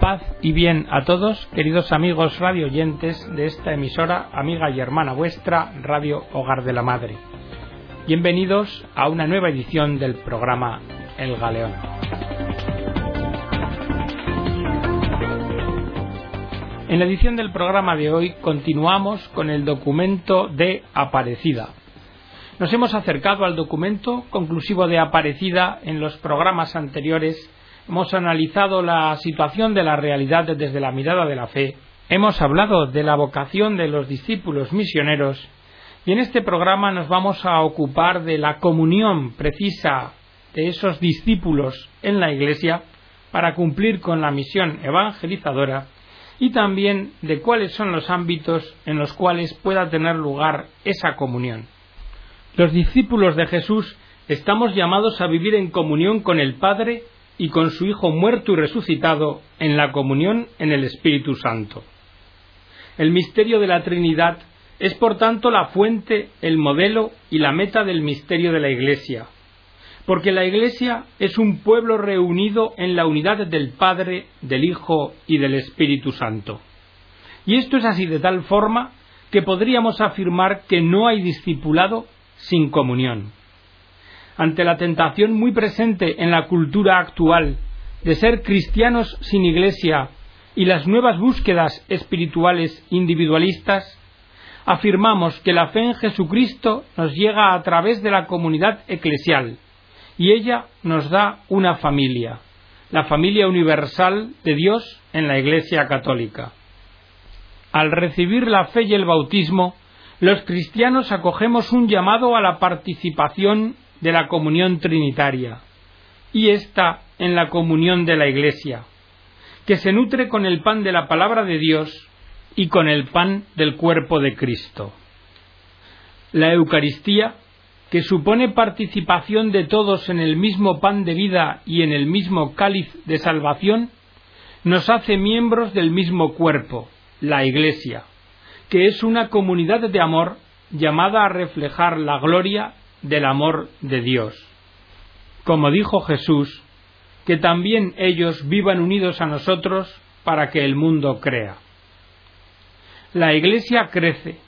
Paz y bien a todos, queridos amigos radio oyentes de esta emisora, amiga y hermana vuestra, Radio Hogar de la Madre. Bienvenidos a una nueva edición del programa El Galeón. En la edición del programa de hoy continuamos con el documento de Aparecida. Nos hemos acercado al documento conclusivo de Aparecida en los programas anteriores. Hemos analizado la situación de la realidad desde la mirada de la fe. Hemos hablado de la vocación de los discípulos misioneros y en este programa nos vamos a ocupar de la comunión precisa de esos discípulos en la Iglesia para cumplir con la misión evangelizadora y también de cuáles son los ámbitos en los cuales pueda tener lugar esa comunión. Los discípulos de Jesús estamos llamados a vivir en comunión con el Padre y con su Hijo muerto y resucitado en la comunión en el Espíritu Santo. El misterio de la Trinidad es por tanto la fuente, el modelo y la meta del misterio de la Iglesia, porque la Iglesia es un pueblo reunido en la unidad del Padre, del Hijo y del Espíritu Santo. Y esto es así de tal forma que podríamos afirmar que no hay discipulado sin comunión. Ante la tentación muy presente en la cultura actual de ser cristianos sin iglesia y las nuevas búsquedas espirituales individualistas, afirmamos que la fe en Jesucristo nos llega a través de la comunidad eclesial, y ella nos da una familia, la familia universal de Dios en la Iglesia católica. Al recibir la fe y el bautismo, los cristianos acogemos un llamado a la participación de la comunión trinitaria, y esta en la comunión de la Iglesia, que se nutre con el pan de la palabra de Dios y con el pan del cuerpo de Cristo. La Eucaristía que supone participación de todos en el mismo pan de vida y en el mismo cáliz de salvación, nos hace miembros del mismo cuerpo, la Iglesia, que es una comunidad de amor llamada a reflejar la gloria del amor de Dios. Como dijo Jesús, que también ellos vivan unidos a nosotros para que el mundo crea. La Iglesia crece,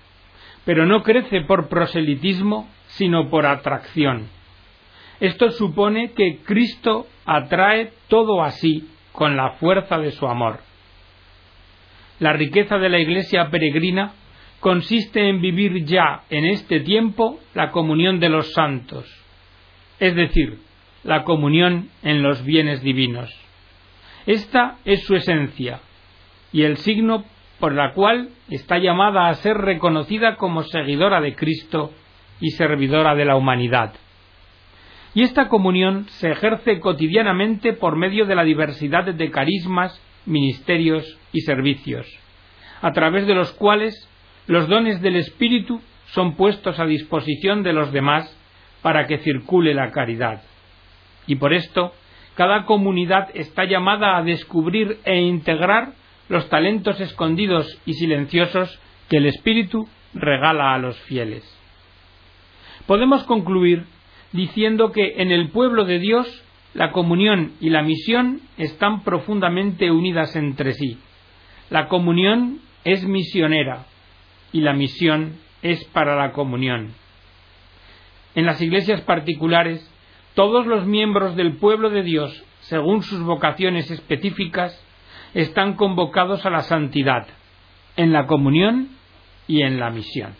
pero no crece por proselitismo sino por atracción. Esto supone que Cristo atrae todo así con la fuerza de su amor. La riqueza de la Iglesia peregrina consiste en vivir ya en este tiempo la comunión de los santos, es decir, la comunión en los bienes divinos. Esta es su esencia y el signo por la cual está llamada a ser reconocida como seguidora de Cristo y servidora de la humanidad. Y esta comunión se ejerce cotidianamente por medio de la diversidad de carismas, ministerios y servicios, a través de los cuales los dones del Espíritu son puestos a disposición de los demás para que circule la caridad. Y por esto, cada comunidad está llamada a descubrir e integrar los talentos escondidos y silenciosos que el Espíritu regala a los fieles podemos concluir diciendo que en el pueblo de Dios la comunión y la misión están profundamente unidas entre sí. La comunión es misionera y la misión es para la comunión. En las iglesias particulares, todos los miembros del pueblo de Dios, según sus vocaciones específicas, están convocados a la santidad, en la comunión y en la misión.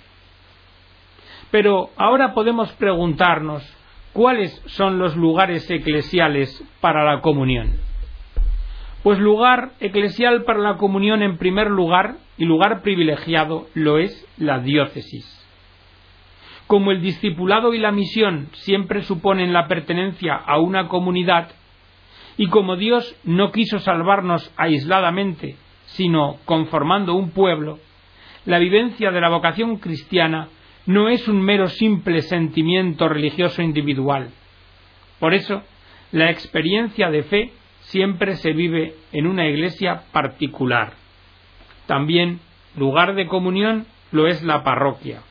Pero ahora podemos preguntarnos cuáles son los lugares eclesiales para la comunión. Pues lugar eclesial para la comunión en primer lugar y lugar privilegiado lo es la diócesis. Como el discipulado y la misión siempre suponen la pertenencia a una comunidad, y como Dios no quiso salvarnos aisladamente, sino conformando un pueblo, la vivencia de la vocación cristiana no es un mero simple sentimiento religioso individual. Por eso, la experiencia de fe siempre se vive en una iglesia particular. También lugar de comunión lo es la parroquia.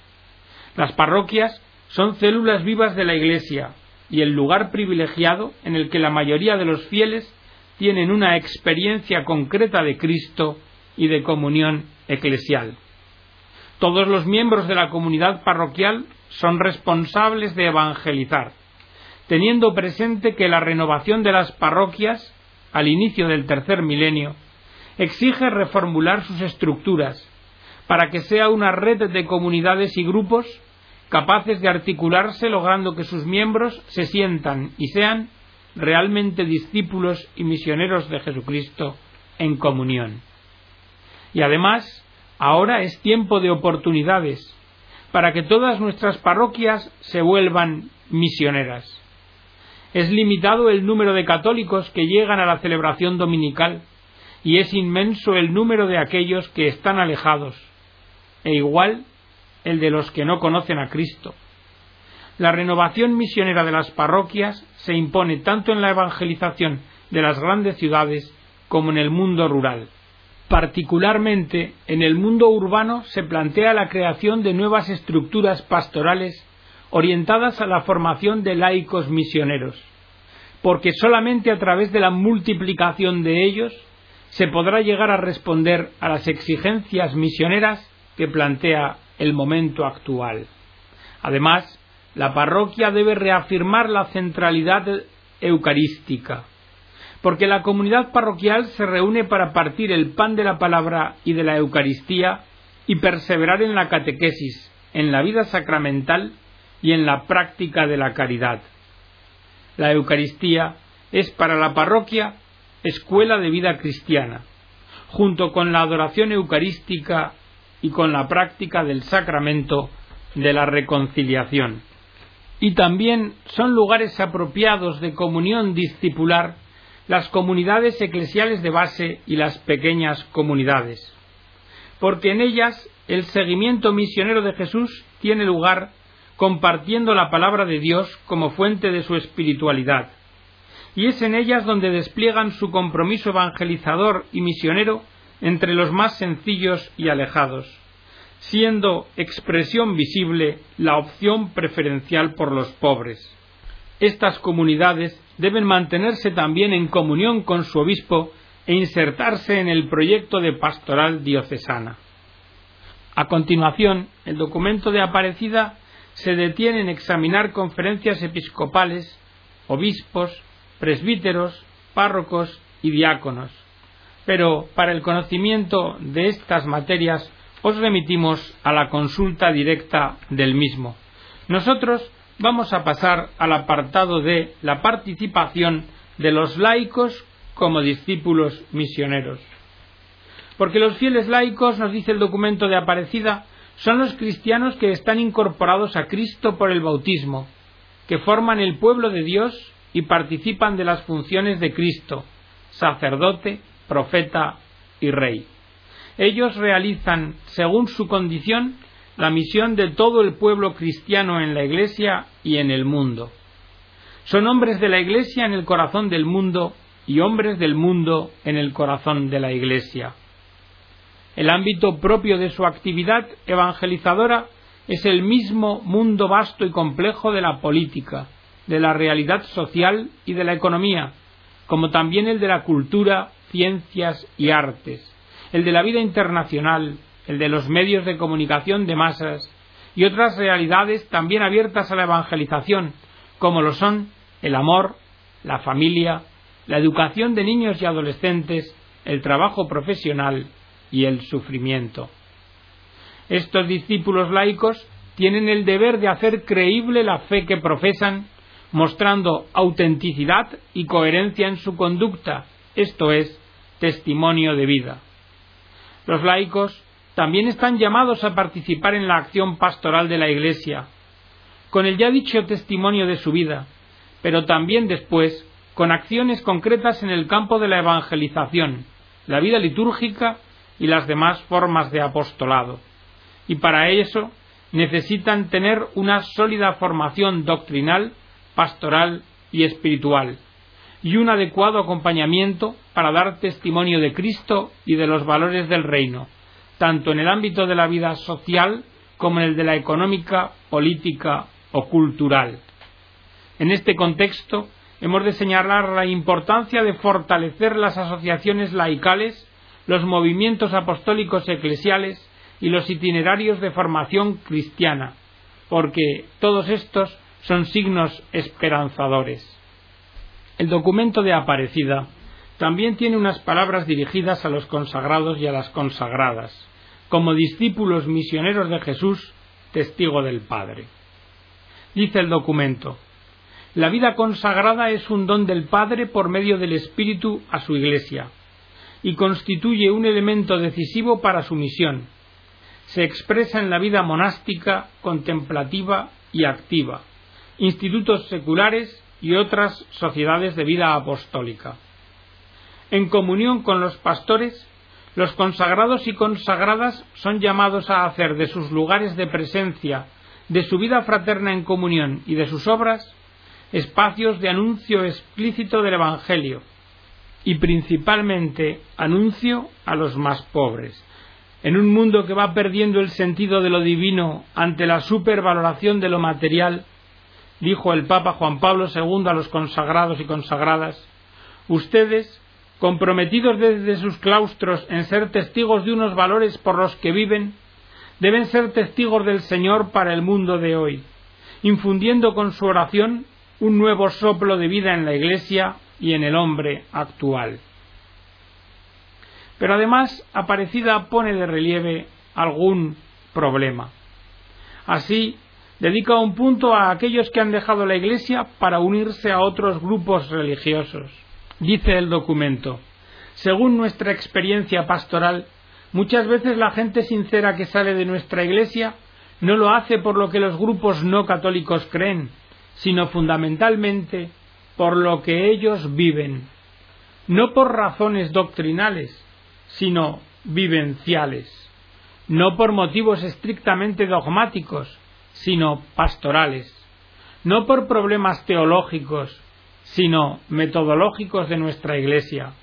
Las parroquias son células vivas de la iglesia y el lugar privilegiado en el que la mayoría de los fieles tienen una experiencia concreta de Cristo y de comunión eclesial. Todos los miembros de la comunidad parroquial son responsables de evangelizar, teniendo presente que la renovación de las parroquias, al inicio del tercer milenio, exige reformular sus estructuras para que sea una red de comunidades y grupos capaces de articularse logrando que sus miembros se sientan y sean realmente discípulos y misioneros de Jesucristo en comunión. Y además, ahora es tiempo de oportunidades para que todas nuestras parroquias se vuelvan misioneras. Es limitado el número de católicos que llegan a la celebración dominical y es inmenso el número de aquellos que están alejados, e igual el de los que no conocen a Cristo. La renovación misionera de las parroquias se impone tanto en la evangelización de las grandes ciudades como en el mundo rural. Particularmente en el mundo urbano se plantea la creación de nuevas estructuras pastorales orientadas a la formación de laicos misioneros, porque solamente a través de la multiplicación de ellos se podrá llegar a responder a las exigencias misioneras que plantea el momento actual. Además, la parroquia debe reafirmar la centralidad eucarística, porque la comunidad parroquial se reúne para partir el pan de la palabra y de la Eucaristía y perseverar en la catequesis, en la vida sacramental y en la práctica de la caridad. La Eucaristía es para la parroquia escuela de vida cristiana, junto con la adoración eucarística y con la práctica del sacramento de la reconciliación. Y también son lugares apropiados de comunión discipular las comunidades eclesiales de base y las pequeñas comunidades, porque en ellas el seguimiento misionero de Jesús tiene lugar compartiendo la palabra de Dios como fuente de su espiritualidad, y es en ellas donde despliegan su compromiso evangelizador y misionero entre los más sencillos y alejados, siendo expresión visible la opción preferencial por los pobres. Estas comunidades deben mantenerse también en comunión con su obispo e insertarse en el proyecto de pastoral diocesana. A continuación, el documento de Aparecida se detiene en examinar conferencias episcopales, obispos, presbíteros, párrocos y diáconos. Pero para el conocimiento de estas materias os remitimos a la consulta directa del mismo. Nosotros vamos a pasar al apartado de la participación de los laicos como discípulos misioneros. Porque los fieles laicos, nos dice el documento de Aparecida, son los cristianos que están incorporados a Cristo por el bautismo, que forman el pueblo de Dios y participan de las funciones de Cristo, sacerdote, profeta y rey. Ellos realizan, según su condición, la misión de todo el pueblo cristiano en la Iglesia y en el mundo. Son hombres de la Iglesia en el corazón del mundo y hombres del mundo en el corazón de la Iglesia. El ámbito propio de su actividad evangelizadora es el mismo mundo vasto y complejo de la política, de la realidad social y de la economía, como también el de la cultura, ciencias y artes, el de la vida internacional, el de los medios de comunicación de masas y otras realidades también abiertas a la evangelización, como lo son el amor, la familia, la educación de niños y adolescentes, el trabajo profesional y el sufrimiento. Estos discípulos laicos tienen el deber de hacer creíble la fe que profesan mostrando autenticidad y coherencia en su conducta, esto es, testimonio de vida. Los laicos también están llamados a participar en la acción pastoral de la Iglesia, con el ya dicho testimonio de su vida, pero también después con acciones concretas en el campo de la evangelización, la vida litúrgica y las demás formas de apostolado. Y para eso necesitan tener una sólida formación doctrinal pastoral y espiritual, y un adecuado acompañamiento para dar testimonio de Cristo y de los valores del reino, tanto en el ámbito de la vida social como en el de la económica, política o cultural. En este contexto hemos de señalar la importancia de fortalecer las asociaciones laicales, los movimientos apostólicos eclesiales y los itinerarios de formación cristiana, porque todos estos son signos esperanzadores. El documento de Aparecida también tiene unas palabras dirigidas a los consagrados y a las consagradas, como discípulos misioneros de Jesús, testigo del Padre. Dice el documento, la vida consagrada es un don del Padre por medio del Espíritu a su Iglesia y constituye un elemento decisivo para su misión. Se expresa en la vida monástica, contemplativa y activa, institutos seculares y otras sociedades de vida apostólica. En comunión con los pastores, los consagrados y consagradas son llamados a hacer de sus lugares de presencia, de su vida fraterna en comunión y de sus obras espacios de anuncio explícito del Evangelio y principalmente anuncio a los más pobres. En un mundo que va perdiendo el sentido de lo divino ante la supervaloración de lo material, dijo el Papa Juan Pablo II a los consagrados y consagradas, ustedes, comprometidos desde sus claustros en ser testigos de unos valores por los que viven, deben ser testigos del Señor para el mundo de hoy, infundiendo con su oración un nuevo soplo de vida en la Iglesia y en el hombre actual. Pero además Aparecida pone de relieve algún problema. Así, dedica un punto a aquellos que han dejado la Iglesia para unirse a otros grupos religiosos. Dice el documento, según nuestra experiencia pastoral, muchas veces la gente sincera que sale de nuestra Iglesia no lo hace por lo que los grupos no católicos creen, sino fundamentalmente por lo que ellos viven, no por razones doctrinales, sino vivenciales, no por motivos estrictamente dogmáticos, sino pastorales, no por problemas teológicos, sino metodológicos de nuestra Iglesia.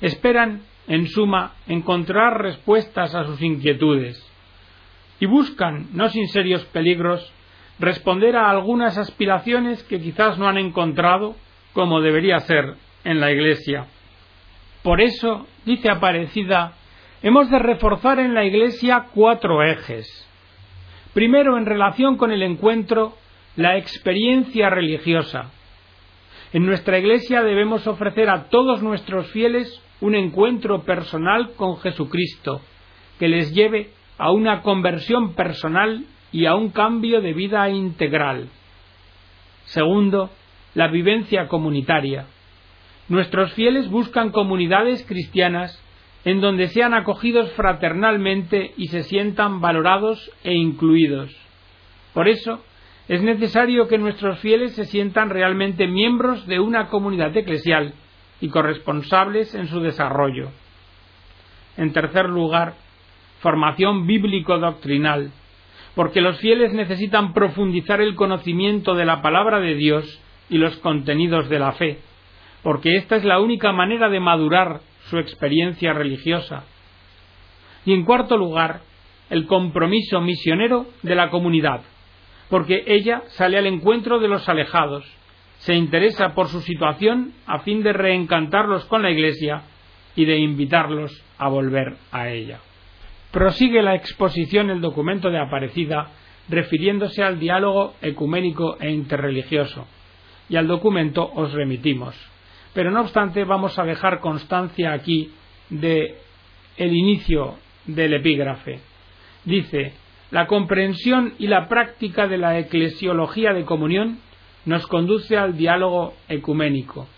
Esperan, en suma, encontrar respuestas a sus inquietudes. Y buscan, no sin serios peligros, responder a algunas aspiraciones que quizás no han encontrado como debería ser en la Iglesia. Por eso, dice Aparecida, hemos de reforzar en la Iglesia cuatro ejes. Primero, en relación con el encuentro, la experiencia religiosa. En nuestra Iglesia debemos ofrecer a todos nuestros fieles un encuentro personal con Jesucristo, que les lleve a una conversión personal y a un cambio de vida integral. Segundo, la vivencia comunitaria. Nuestros fieles buscan comunidades cristianas en donde sean acogidos fraternalmente y se sientan valorados e incluidos. Por eso, es necesario que nuestros fieles se sientan realmente miembros de una comunidad eclesial y corresponsables en su desarrollo. En tercer lugar, formación bíblico-doctrinal porque los fieles necesitan profundizar el conocimiento de la palabra de Dios y los contenidos de la fe, porque esta es la única manera de madurar su experiencia religiosa. Y en cuarto lugar, el compromiso misionero de la comunidad, porque ella sale al encuentro de los alejados, se interesa por su situación a fin de reencantarlos con la Iglesia y de invitarlos a volver a ella. Prosigue la exposición el documento de Aparecida refiriéndose al diálogo ecuménico e interreligioso, y al documento os remitimos. Pero no obstante vamos a dejar constancia aquí de el inicio del epígrafe. Dice la comprensión y la práctica de la eclesiología de comunión nos conduce al diálogo ecuménico,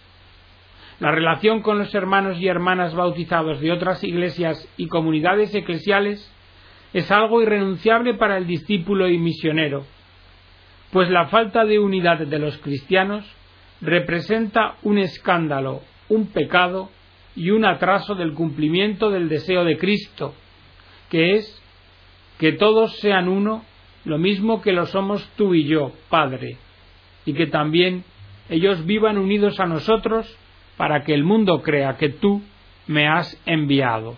la relación con los hermanos y hermanas bautizados de otras iglesias y comunidades eclesiales es algo irrenunciable para el discípulo y misionero, pues la falta de unidad de los cristianos representa un escándalo, un pecado y un atraso del cumplimiento del deseo de Cristo, que es que todos sean uno, lo mismo que lo somos tú y yo, Padre, y que también ellos vivan unidos a nosotros para que el mundo crea que tú me has enviado.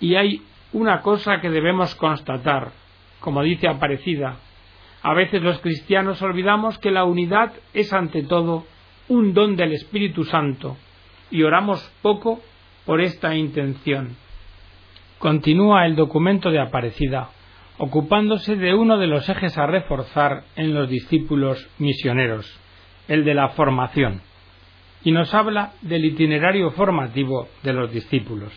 Y hay una cosa que debemos constatar, como dice Aparecida. A veces los cristianos olvidamos que la unidad es ante todo un don del Espíritu Santo y oramos poco por esta intención. Continúa el documento de Aparecida, ocupándose de uno de los ejes a reforzar en los discípulos misioneros, el de la formación, y nos habla del itinerario formativo de los discípulos.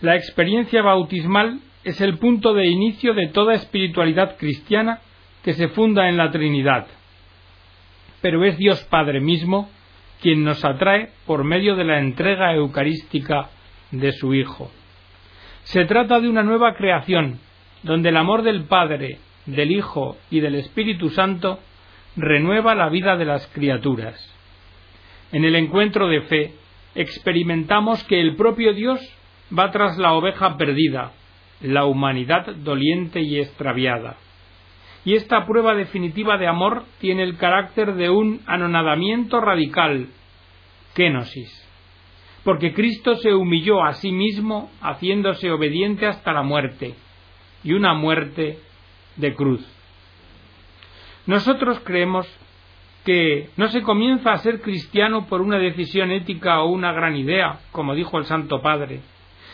La experiencia bautismal es el punto de inicio de toda espiritualidad cristiana que se funda en la Trinidad. Pero es Dios Padre mismo quien nos atrae por medio de la entrega eucarística de su Hijo. Se trata de una nueva creación, donde el amor del Padre, del Hijo y del Espíritu Santo renueva la vida de las criaturas. En el encuentro de fe experimentamos que el propio Dios va tras la oveja perdida, la humanidad doliente y extraviada. Y esta prueba definitiva de amor tiene el carácter de un anonadamiento radical, kenosis, porque Cristo se humilló a sí mismo haciéndose obediente hasta la muerte, y una muerte de cruz. Nosotros creemos que no se comienza a ser cristiano por una decisión ética o una gran idea, como dijo el Santo Padre,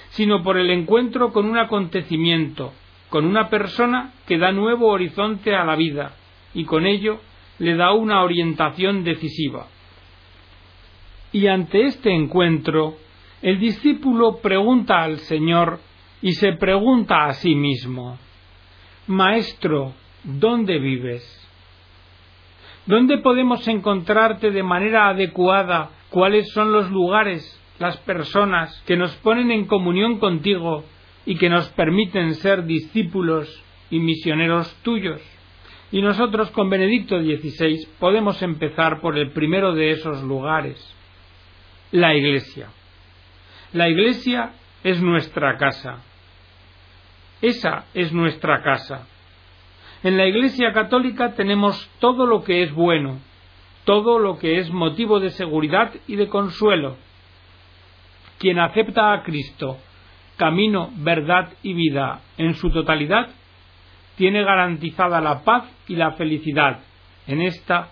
sino por el encuentro con un acontecimiento, con una persona que da nuevo horizonte a la vida y con ello le da una orientación decisiva. Y ante este encuentro, el discípulo pregunta al Señor y se pregunta a sí mismo, Maestro, ¿dónde vives? ¿Dónde podemos encontrarte de manera adecuada? ¿Cuáles son los lugares las personas que nos ponen en comunión contigo y que nos permiten ser discípulos y misioneros tuyos. Y nosotros con Benedicto XVI podemos empezar por el primero de esos lugares, la Iglesia. La Iglesia es nuestra casa. Esa es nuestra casa. En la Iglesia católica tenemos todo lo que es bueno, todo lo que es motivo de seguridad y de consuelo, quien acepta a Cristo, camino, verdad y vida en su totalidad, tiene garantizada la paz y la felicidad en esta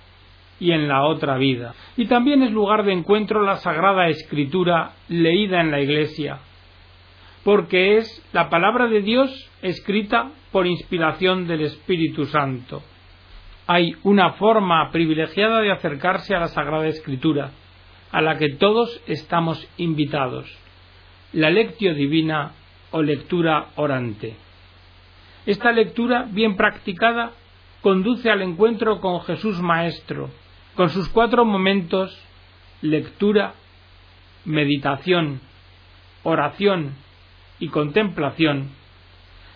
y en la otra vida. Y también es lugar de encuentro la Sagrada Escritura leída en la Iglesia, porque es la palabra de Dios escrita por inspiración del Espíritu Santo. Hay una forma privilegiada de acercarse a la Sagrada Escritura, a la que todos estamos invitados, la lectio divina o lectura orante. Esta lectura, bien practicada, conduce al encuentro con Jesús Maestro, con sus cuatro momentos lectura, meditación, oración y contemplación.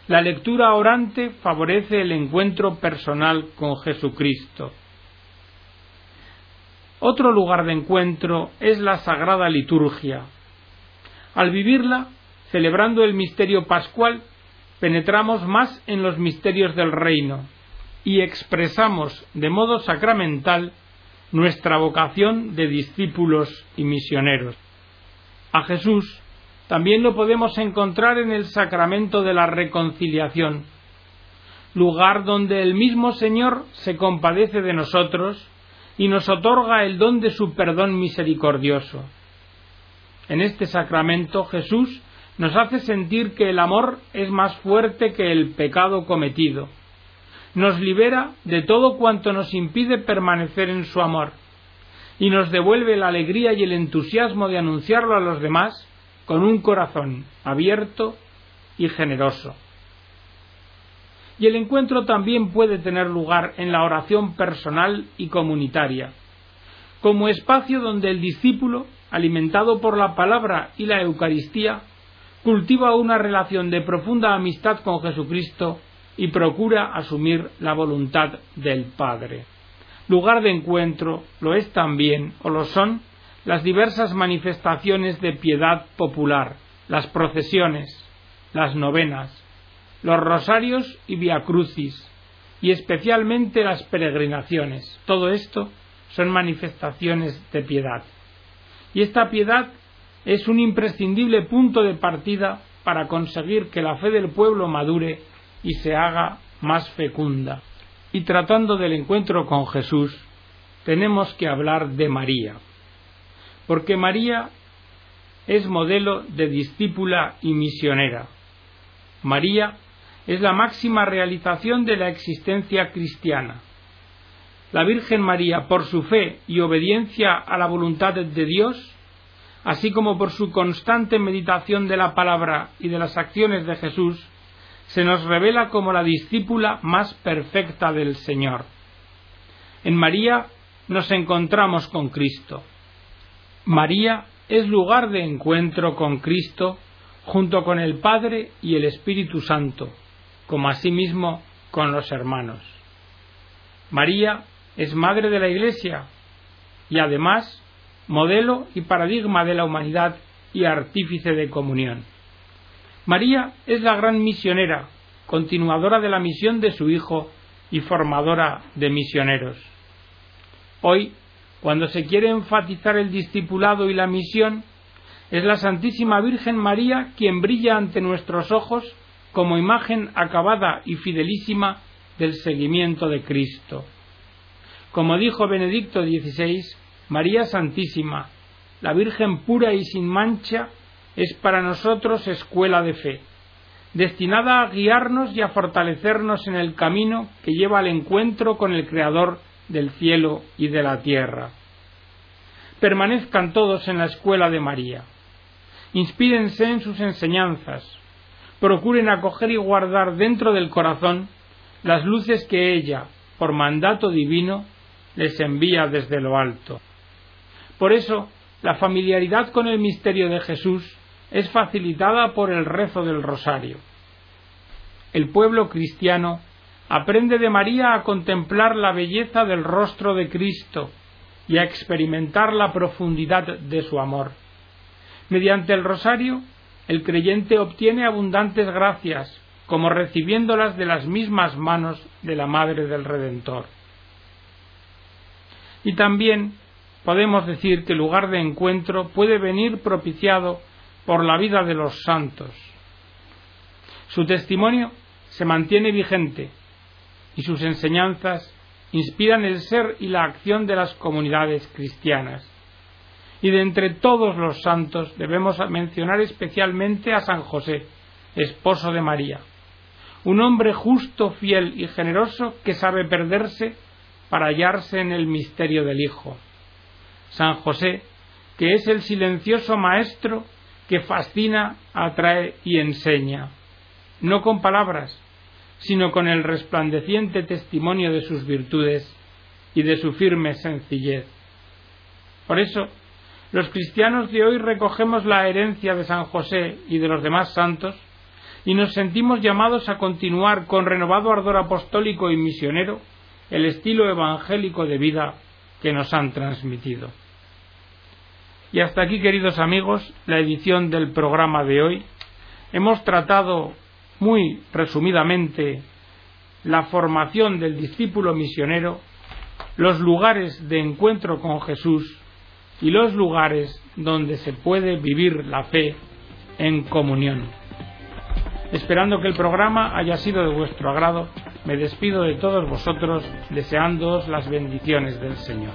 La lectura orante favorece el encuentro personal con Jesucristo otro lugar de encuentro es la Sagrada Liturgia. Al vivirla, celebrando el misterio pascual, penetramos más en los misterios del reino y expresamos de modo sacramental nuestra vocación de discípulos y misioneros. A Jesús también lo podemos encontrar en el sacramento de la reconciliación, lugar donde el mismo Señor se compadece de nosotros y nos otorga el don de su perdón misericordioso. En este sacramento Jesús nos hace sentir que el amor es más fuerte que el pecado cometido. Nos libera de todo cuanto nos impide permanecer en su amor y nos devuelve la alegría y el entusiasmo de anunciarlo a los demás con un corazón abierto y generoso. Y el encuentro también puede tener lugar en la oración personal y comunitaria, como espacio donde el discípulo, alimentado por la palabra y la Eucaristía, cultiva una relación de profunda amistad con Jesucristo y procura asumir la voluntad del Padre. Lugar de encuentro lo es también, o lo son, las diversas manifestaciones de piedad popular, las procesiones, las novenas, los rosarios y viacrucis, y especialmente las peregrinaciones. Todo esto son manifestaciones de piedad. Y esta piedad es un imprescindible punto de partida para conseguir que la fe del pueblo madure y se haga más fecunda. Y tratando del encuentro con Jesús, tenemos que hablar de María. Porque María es modelo de discípula y misionera. María es la máxima realización de la existencia cristiana. La Virgen María, por su fe y obediencia a la voluntad de Dios, así como por su constante meditación de la palabra y de las acciones de Jesús, se nos revela como la discípula más perfecta del Señor. En María nos encontramos con Cristo. María es lugar de encuentro con Cristo junto con el Padre y el Espíritu Santo, como asimismo con los hermanos. María es madre de la Iglesia y además modelo y paradigma de la humanidad y artífice de comunión. María es la gran misionera, continuadora de la misión de su Hijo y formadora de misioneros. Hoy, cuando se quiere enfatizar el discipulado y la misión, es la Santísima Virgen María quien brilla ante nuestros ojos como imagen acabada y fidelísima del seguimiento de Cristo. Como dijo Benedicto XVI, María Santísima, la Virgen pura y sin mancha, es para nosotros escuela de fe, destinada a guiarnos y a fortalecernos en el camino que lleva al encuentro con el Creador del cielo y de la tierra. Permanezcan todos en la escuela de María. Inspírense en sus enseñanzas. Procuren acoger y guardar dentro del corazón las luces que ella, por mandato divino, les envía desde lo alto. Por eso, la familiaridad con el misterio de Jesús es facilitada por el rezo del rosario. El pueblo cristiano aprende de María a contemplar la belleza del rostro de Cristo y a experimentar la profundidad de su amor. Mediante el rosario, el creyente obtiene abundantes gracias, como recibiéndolas de las mismas manos de la Madre del Redentor. Y también podemos decir que el lugar de encuentro puede venir propiciado por la vida de los santos. Su testimonio se mantiene vigente y sus enseñanzas inspiran el ser y la acción de las comunidades cristianas. Y de entre todos los santos debemos mencionar especialmente a San José, esposo de María, un hombre justo, fiel y generoso que sabe perderse para hallarse en el misterio del Hijo. San José, que es el silencioso maestro que fascina, atrae y enseña, no con palabras, sino con el resplandeciente testimonio de sus virtudes y de su firme sencillez. Por eso, los cristianos de hoy recogemos la herencia de San José y de los demás santos y nos sentimos llamados a continuar con renovado ardor apostólico y misionero el estilo evangélico de vida que nos han transmitido. Y hasta aquí, queridos amigos, la edición del programa de hoy. Hemos tratado muy resumidamente la formación del discípulo misionero, los lugares de encuentro con Jesús y los lugares donde se puede vivir la fe en comunión. Esperando que el programa haya sido de vuestro agrado, me despido de todos vosotros deseándoos las bendiciones del Señor.